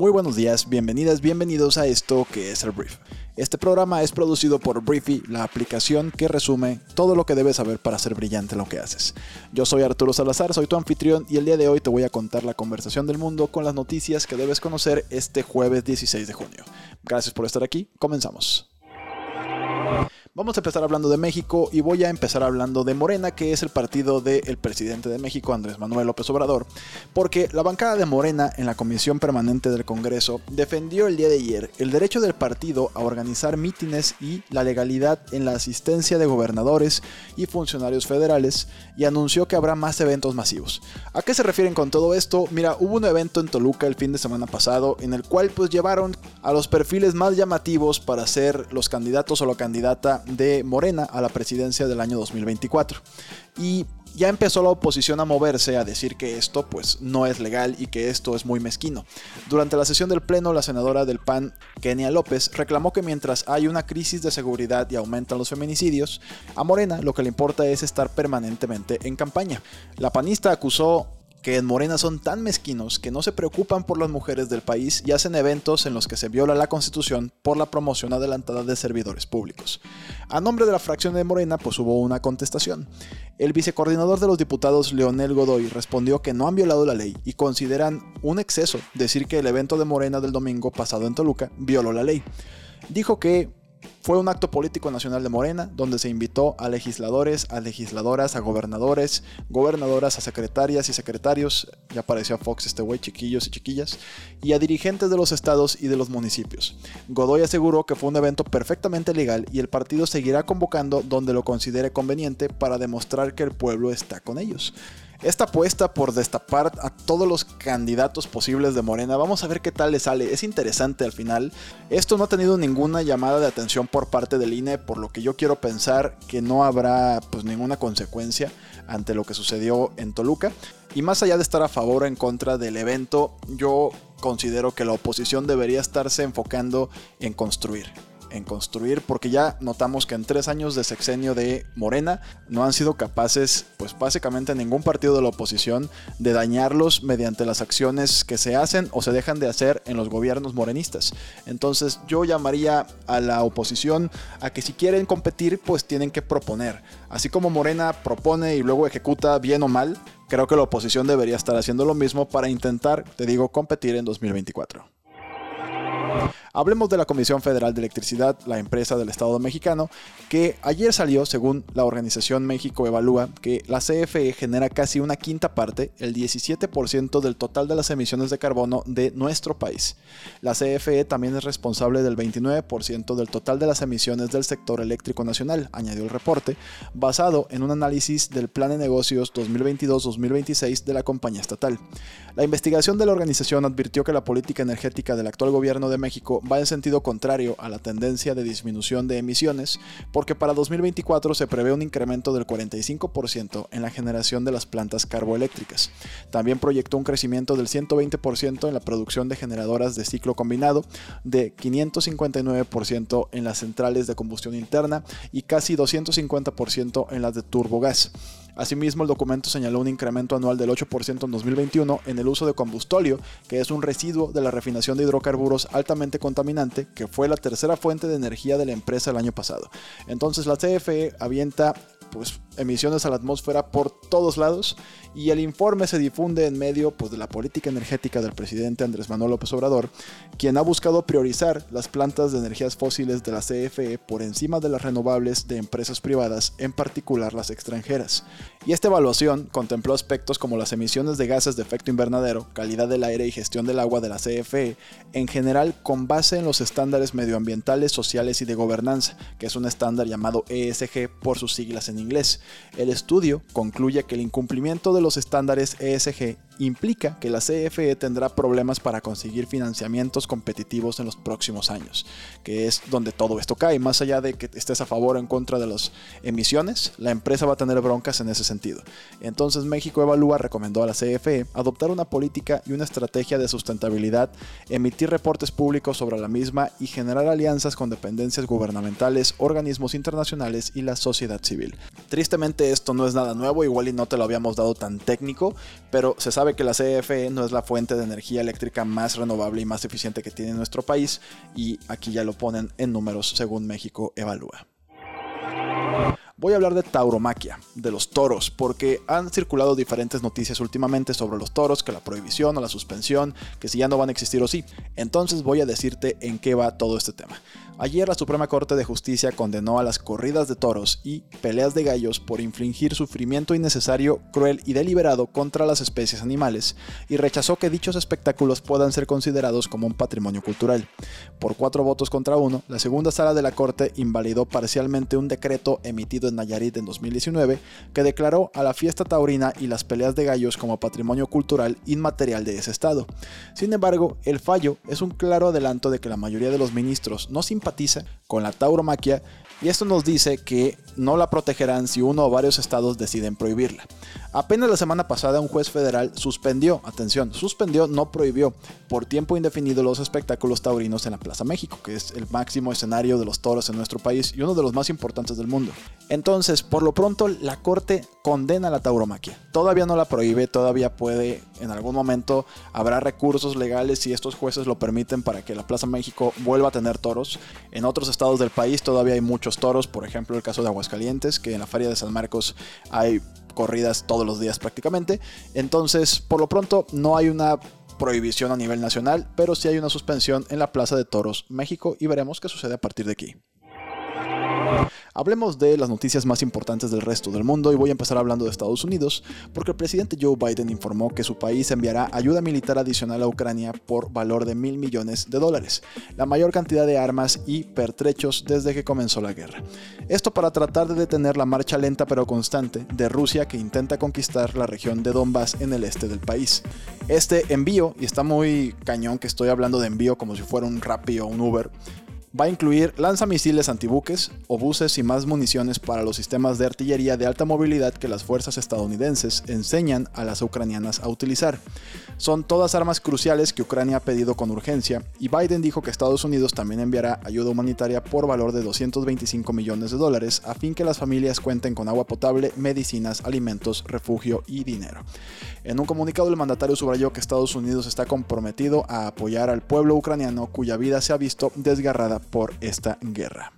Muy buenos días, bienvenidas, bienvenidos a esto que es el Brief. Este programa es producido por Briefy, la aplicación que resume todo lo que debes saber para ser brillante en lo que haces. Yo soy Arturo Salazar, soy tu anfitrión y el día de hoy te voy a contar la conversación del mundo con las noticias que debes conocer este jueves 16 de junio. Gracias por estar aquí, comenzamos. Vamos a empezar hablando de México y voy a empezar hablando de Morena, que es el partido del presidente de México, Andrés Manuel López Obrador, porque la bancada de Morena en la Comisión Permanente del Congreso defendió el día de ayer el derecho del partido a organizar mítines y la legalidad en la asistencia de gobernadores y funcionarios federales y anunció que habrá más eventos masivos. ¿A qué se refieren con todo esto? Mira, hubo un evento en Toluca el fin de semana pasado en el cual pues llevaron a los perfiles más llamativos para ser los candidatos o la candidata de Morena a la presidencia del año 2024. Y ya empezó la oposición a moverse a decir que esto pues no es legal y que esto es muy mezquino. Durante la sesión del pleno, la senadora del PAN, Kenia López, reclamó que mientras hay una crisis de seguridad y aumentan los feminicidios, a Morena lo que le importa es estar permanentemente en campaña. La panista acusó que en Morena son tan mezquinos que no se preocupan por las mujeres del país y hacen eventos en los que se viola la constitución por la promoción adelantada de servidores públicos. A nombre de la fracción de Morena, pues hubo una contestación. El vicecoordinador de los diputados, Leonel Godoy, respondió que no han violado la ley y consideran un exceso decir que el evento de Morena del domingo pasado en Toluca violó la ley. Dijo que fue un acto político nacional de Morena, donde se invitó a legisladores, a legisladoras, a gobernadores, gobernadoras, a secretarias y secretarios, ya apareció Fox este güey, chiquillos y chiquillas, y a dirigentes de los estados y de los municipios. Godoy aseguró que fue un evento perfectamente legal y el partido seguirá convocando donde lo considere conveniente para demostrar que el pueblo está con ellos. Esta apuesta por destapar a todos los candidatos posibles de Morena, vamos a ver qué tal le sale. Es interesante al final. Esto no ha tenido ninguna llamada de atención por parte del INE, por lo que yo quiero pensar que no habrá pues ninguna consecuencia ante lo que sucedió en Toluca. Y más allá de estar a favor o en contra del evento, yo considero que la oposición debería estarse enfocando en construir en construir, porque ya notamos que en tres años de sexenio de Morena no han sido capaces, pues básicamente ningún partido de la oposición, de dañarlos mediante las acciones que se hacen o se dejan de hacer en los gobiernos morenistas. Entonces yo llamaría a la oposición a que si quieren competir, pues tienen que proponer. Así como Morena propone y luego ejecuta bien o mal, creo que la oposición debería estar haciendo lo mismo para intentar, te digo, competir en 2024. Hablemos de la Comisión Federal de Electricidad, la empresa del Estado mexicano, que ayer salió, según la organización México Evalúa, que la CFE genera casi una quinta parte, el 17% del total de las emisiones de carbono de nuestro país. La CFE también es responsable del 29% del total de las emisiones del sector eléctrico nacional, añadió el reporte, basado en un análisis del Plan de Negocios 2022-2026 de la compañía estatal. La investigación de la organización advirtió que la política energética del actual gobierno de México va en sentido contrario a la tendencia de disminución de emisiones, porque para 2024 se prevé un incremento del 45% en la generación de las plantas carboeléctricas. También proyectó un crecimiento del 120% en la producción de generadoras de ciclo combinado, de 559% en las centrales de combustión interna y casi 250% en las de turbogás. Asimismo, el documento señaló un incremento anual del 8% en 2021 en el uso de combustóleo, que es un residuo de la refinación de hidrocarburos altamente contaminante, que fue la tercera fuente de energía de la empresa el año pasado. Entonces la CFE avienta pues emisiones a la atmósfera por todos lados y el informe se difunde en medio pues, de la política energética del presidente Andrés Manuel López Obrador, quien ha buscado priorizar las plantas de energías fósiles de la CFE por encima de las renovables de empresas privadas, en particular las extranjeras. Y esta evaluación contempló aspectos como las emisiones de gases de efecto invernadero, calidad del aire y gestión del agua de la CFE, en general con base en los estándares medioambientales, sociales y de gobernanza, que es un estándar llamado ESG por sus siglas en inglés. El estudio concluye que el incumplimiento de los estándares ESG implica que la CFE tendrá problemas para conseguir financiamientos competitivos en los próximos años, que es donde todo esto cae. Más allá de que estés a favor o en contra de las emisiones, la empresa va a tener broncas en ese sentido. Entonces México Evalúa recomendó a la CFE adoptar una política y una estrategia de sustentabilidad, emitir reportes públicos sobre la misma y generar alianzas con dependencias gubernamentales, organismos internacionales y la sociedad civil. Tristemente esto no es nada nuevo, igual y no te lo habíamos dado tan técnico, pero se sabe que la CFE no es la fuente de energía eléctrica más renovable y más eficiente que tiene nuestro país y aquí ya lo ponen en números según México Evalúa. Voy a hablar de tauromaquia, de los toros, porque han circulado diferentes noticias últimamente sobre los toros, que la prohibición o la suspensión, que si ya no van a existir o sí. Entonces voy a decirte en qué va todo este tema. Ayer la Suprema Corte de Justicia condenó a las corridas de toros y peleas de gallos por infligir sufrimiento innecesario, cruel y deliberado contra las especies animales y rechazó que dichos espectáculos puedan ser considerados como un patrimonio cultural. Por cuatro votos contra uno, la segunda sala de la Corte invalidó parcialmente un decreto emitido Nayarit en 2019 que declaró a la fiesta taurina y las peleas de gallos como patrimonio cultural inmaterial de ese estado. Sin embargo, el fallo es un claro adelanto de que la mayoría de los ministros no simpatizan con la tauromaquia y esto nos dice que no la protegerán si uno o varios estados deciden prohibirla. Apenas la semana pasada un juez federal suspendió, atención, suspendió, no prohibió, por tiempo indefinido los espectáculos taurinos en la Plaza México, que es el máximo escenario de los toros en nuestro país y uno de los más importantes del mundo. Entonces, por lo pronto, la Corte condena la tauromaquia. Todavía no la prohíbe, todavía puede, en algún momento, habrá recursos legales si estos jueces lo permiten para que la Plaza México vuelva a tener toros. En otros estados del país todavía hay muchos toros, por ejemplo el caso de Aguascalientes, que en la Feria de San Marcos hay corridas todos los días prácticamente. Entonces, por lo pronto, no hay una prohibición a nivel nacional, pero sí hay una suspensión en la Plaza de Toros México y veremos qué sucede a partir de aquí. Hablemos de las noticias más importantes del resto del mundo y voy a empezar hablando de Estados Unidos, porque el presidente Joe Biden informó que su país enviará ayuda militar adicional a Ucrania por valor de mil millones de dólares, la mayor cantidad de armas y pertrechos desde que comenzó la guerra. Esto para tratar de detener la marcha lenta pero constante de Rusia que intenta conquistar la región de Donbass en el este del país. Este envío, y está muy cañón que estoy hablando de envío como si fuera un Rappi o un Uber, va a incluir lanzamisiles antibuques, obuses y más municiones para los sistemas de artillería de alta movilidad que las fuerzas estadounidenses enseñan a las ucranianas a utilizar. Son todas armas cruciales que Ucrania ha pedido con urgencia y Biden dijo que Estados Unidos también enviará ayuda humanitaria por valor de 225 millones de dólares a fin que las familias cuenten con agua potable, medicinas, alimentos, refugio y dinero. En un comunicado el mandatario subrayó que Estados Unidos está comprometido a apoyar al pueblo ucraniano cuya vida se ha visto desgarrada por esta guerra.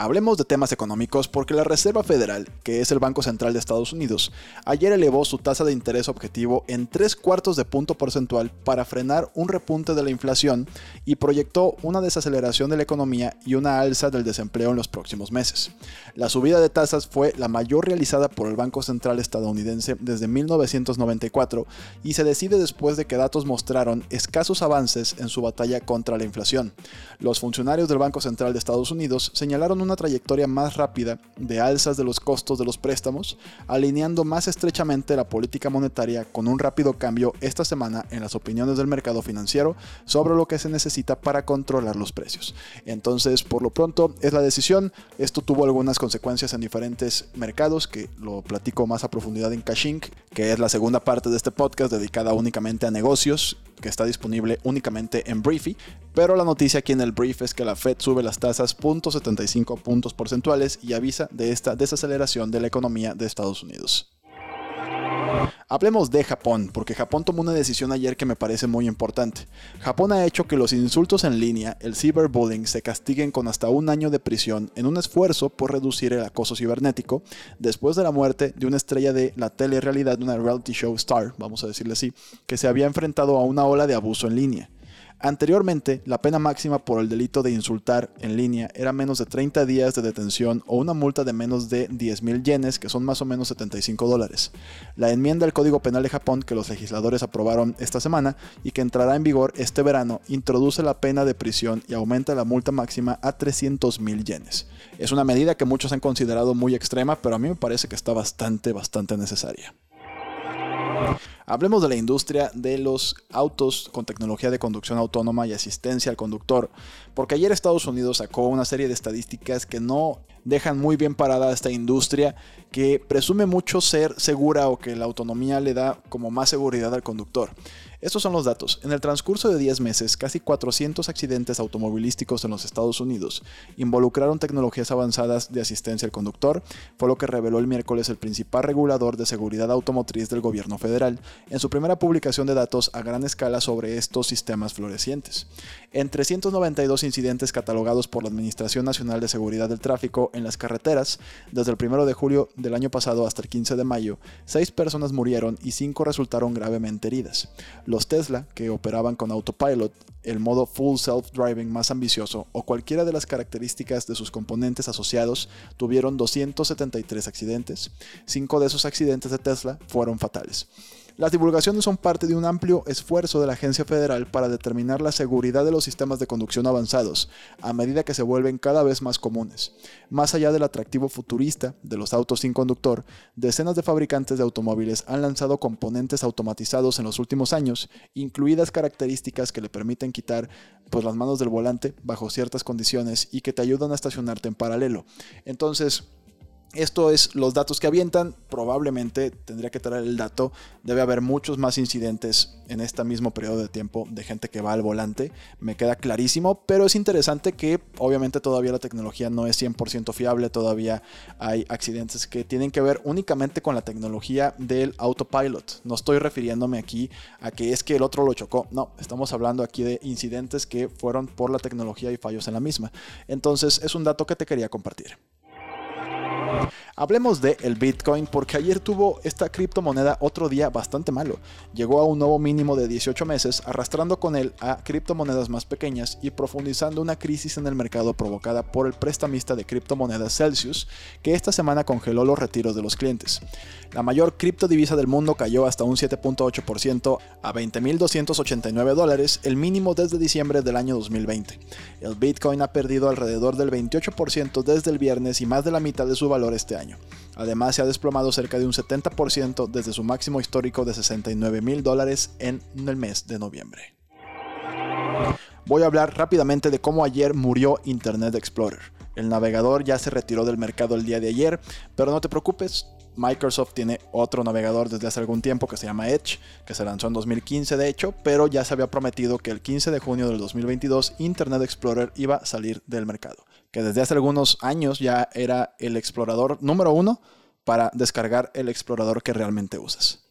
Hablemos de temas económicos porque la Reserva Federal, que es el Banco Central de Estados Unidos, ayer elevó su tasa de interés objetivo en tres cuartos de punto porcentual para frenar un repunte de la inflación y proyectó una desaceleración de la economía y una alza del desempleo en los próximos meses. La subida de tasas fue la mayor realizada por el Banco Central estadounidense desde 1994 y se decide después de que datos mostraron escasos avances en su batalla contra la inflación. Los funcionarios del Banco Central de Estados Unidos señalaron una trayectoria más rápida de alzas de los costos de los préstamos, alineando más estrechamente la política monetaria con un rápido cambio esta semana en las opiniones del mercado financiero sobre lo que se necesita para controlar los precios. Entonces, por lo pronto, es la decisión. Esto tuvo algunas consecuencias en diferentes mercados, que lo platico más a profundidad en Cashing, que es la segunda parte de este podcast dedicada únicamente a negocios que está disponible únicamente en Briefy, pero la noticia aquí en el brief es que la Fed sube las tasas 0.75 puntos porcentuales y avisa de esta desaceleración de la economía de Estados Unidos. Hablemos de Japón, porque Japón tomó una decisión ayer que me parece muy importante. Japón ha hecho que los insultos en línea, el cyberbullying, se castiguen con hasta un año de prisión en un esfuerzo por reducir el acoso cibernético después de la muerte de una estrella de la telerrealidad, una reality show star, vamos a decirle así, que se había enfrentado a una ola de abuso en línea. Anteriormente, la pena máxima por el delito de insultar en línea era menos de 30 días de detención o una multa de menos de 10.000 yenes, que son más o menos 75 dólares. La enmienda al Código Penal de Japón que los legisladores aprobaron esta semana y que entrará en vigor este verano introduce la pena de prisión y aumenta la multa máxima a 300.000 yenes. Es una medida que muchos han considerado muy extrema, pero a mí me parece que está bastante, bastante necesaria. Hablemos de la industria de los autos con tecnología de conducción autónoma y asistencia al conductor, porque ayer Estados Unidos sacó una serie de estadísticas que no dejan muy bien parada esta industria que presume mucho ser segura o que la autonomía le da como más seguridad al conductor. Estos son los datos. En el transcurso de 10 meses, casi 400 accidentes automovilísticos en los Estados Unidos involucraron tecnologías avanzadas de asistencia al conductor, fue lo que reveló el miércoles el principal regulador de seguridad automotriz del gobierno federal en su primera publicación de datos a gran escala sobre estos sistemas florecientes. En 392 incidentes catalogados por la Administración Nacional de Seguridad del Tráfico en las carreteras, desde el 1 de julio del año pasado hasta el 15 de mayo, 6 personas murieron y 5 resultaron gravemente heridas. Los Tesla, que operaban con autopilot, el modo full self-driving más ambicioso o cualquiera de las características de sus componentes asociados, tuvieron 273 accidentes. Cinco de esos accidentes de Tesla fueron fatales. Las divulgaciones son parte de un amplio esfuerzo de la Agencia Federal para determinar la seguridad de los sistemas de conducción avanzados, a medida que se vuelven cada vez más comunes. Más allá del atractivo futurista de los autos sin conductor, decenas de fabricantes de automóviles han lanzado componentes automatizados en los últimos años, incluidas características que le permiten quitar pues, las manos del volante bajo ciertas condiciones y que te ayudan a estacionarte en paralelo. Entonces, esto es los datos que avientan. Probablemente tendría que traer el dato. Debe haber muchos más incidentes en este mismo periodo de tiempo de gente que va al volante. Me queda clarísimo, pero es interesante que obviamente todavía la tecnología no es 100% fiable. Todavía hay accidentes que tienen que ver únicamente con la tecnología del autopilot. No estoy refiriéndome aquí a que es que el otro lo chocó. No, estamos hablando aquí de incidentes que fueron por la tecnología y fallos en la misma. Entonces es un dato que te quería compartir. Hablemos de el Bitcoin porque ayer tuvo esta criptomoneda otro día bastante malo. Llegó a un nuevo mínimo de 18 meses, arrastrando con él a criptomonedas más pequeñas y profundizando una crisis en el mercado provocada por el prestamista de criptomonedas Celsius, que esta semana congeló los retiros de los clientes. La mayor criptodivisa del mundo cayó hasta un 7.8% a 20.289 dólares, el mínimo desde diciembre del año 2020. El Bitcoin ha perdido alrededor del 28% desde el viernes y más de la mitad de su valor este año. Además, se ha desplomado cerca de un 70% desde su máximo histórico de 69 mil dólares en el mes de noviembre. Voy a hablar rápidamente de cómo ayer murió Internet Explorer. El navegador ya se retiró del mercado el día de ayer, pero no te preocupes, Microsoft tiene otro navegador desde hace algún tiempo que se llama Edge, que se lanzó en 2015 de hecho, pero ya se había prometido que el 15 de junio del 2022 Internet Explorer iba a salir del mercado, que desde hace algunos años ya era el explorador número uno para descargar el explorador que realmente usas.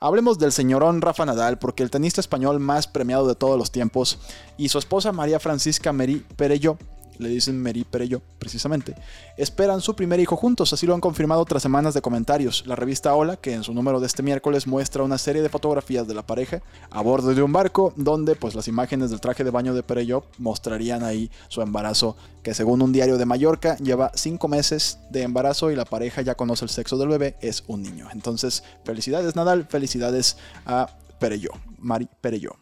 Hablemos del señorón Rafa Nadal, porque el tenista español más premiado de todos los tiempos y su esposa María Francisca Meri Perello le dicen Meri Perello, precisamente, esperan su primer hijo juntos, así lo han confirmado tras semanas de comentarios. La revista Hola, que en su número de este miércoles muestra una serie de fotografías de la pareja a bordo de un barco, donde pues las imágenes del traje de baño de Perello mostrarían ahí su embarazo, que según un diario de Mallorca lleva cinco meses de embarazo y la pareja ya conoce el sexo del bebé, es un niño. Entonces, felicidades Nadal, felicidades a Perello, Mari Perello.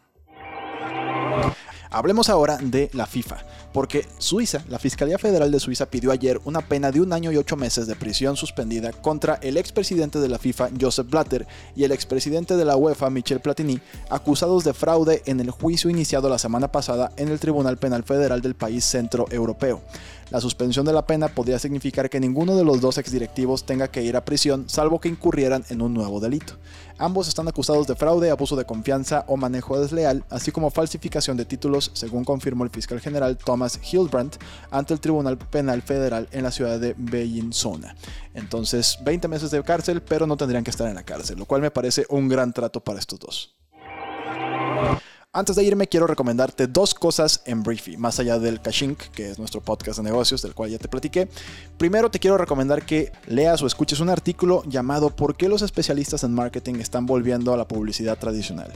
Hablemos ahora de la FIFA, porque Suiza, la Fiscalía Federal de Suiza pidió ayer una pena de un año y ocho meses de prisión suspendida contra el expresidente de la FIFA, Joseph Blatter, y el expresidente de la UEFA, Michel Platini, acusados de fraude en el juicio iniciado la semana pasada en el Tribunal Penal Federal del país centro europeo. La suspensión de la pena podría significar que ninguno de los dos exdirectivos tenga que ir a prisión, salvo que incurrieran en un nuevo delito. Ambos están acusados de fraude, abuso de confianza o manejo desleal, así como falsificación de títulos, según confirmó el fiscal general Thomas Hildebrandt ante el Tribunal Penal Federal en la ciudad de Bellinzona. Entonces, 20 meses de cárcel, pero no tendrían que estar en la cárcel, lo cual me parece un gran trato para estos dos. Antes de irme, quiero recomendarte dos cosas en Briefy, más allá del Cashink, que es nuestro podcast de negocios, del cual ya te platiqué. Primero, te quiero recomendar que leas o escuches un artículo llamado ¿Por qué los especialistas en marketing están volviendo a la publicidad tradicional?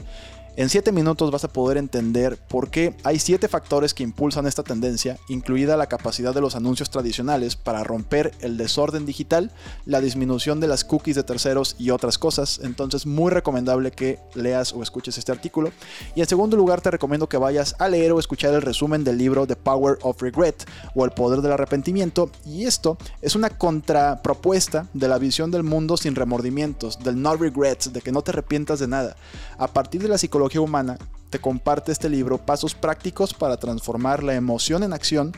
En 7 minutos vas a poder entender por qué hay 7 factores que impulsan esta tendencia, incluida la capacidad de los anuncios tradicionales para romper el desorden digital, la disminución de las cookies de terceros y otras cosas. Entonces, muy recomendable que leas o escuches este artículo. Y en segundo lugar, te recomiendo que vayas a leer o escuchar el resumen del libro The Power of Regret o El Poder del Arrepentimiento. Y esto es una contrapropuesta de la visión del mundo sin remordimientos, del no regrets, de que no te arrepientas de nada. A partir de la humana, te comparte este libro pasos prácticos para transformar la emoción en acción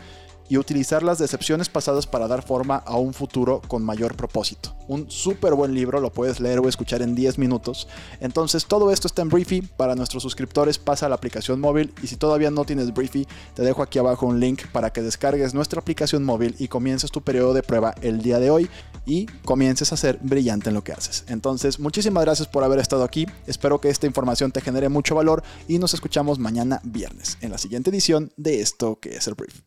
y utilizar las decepciones pasadas para dar forma a un futuro con mayor propósito. Un súper buen libro, lo puedes leer o escuchar en 10 minutos. Entonces todo esto está en Briefy, para nuestros suscriptores pasa a la aplicación móvil y si todavía no tienes Briefy, te dejo aquí abajo un link para que descargues nuestra aplicación móvil y comiences tu periodo de prueba el día de hoy y comiences a ser brillante en lo que haces. Entonces muchísimas gracias por haber estado aquí, espero que esta información te genere mucho valor y nos escuchamos mañana viernes en la siguiente edición de esto que es el Brief.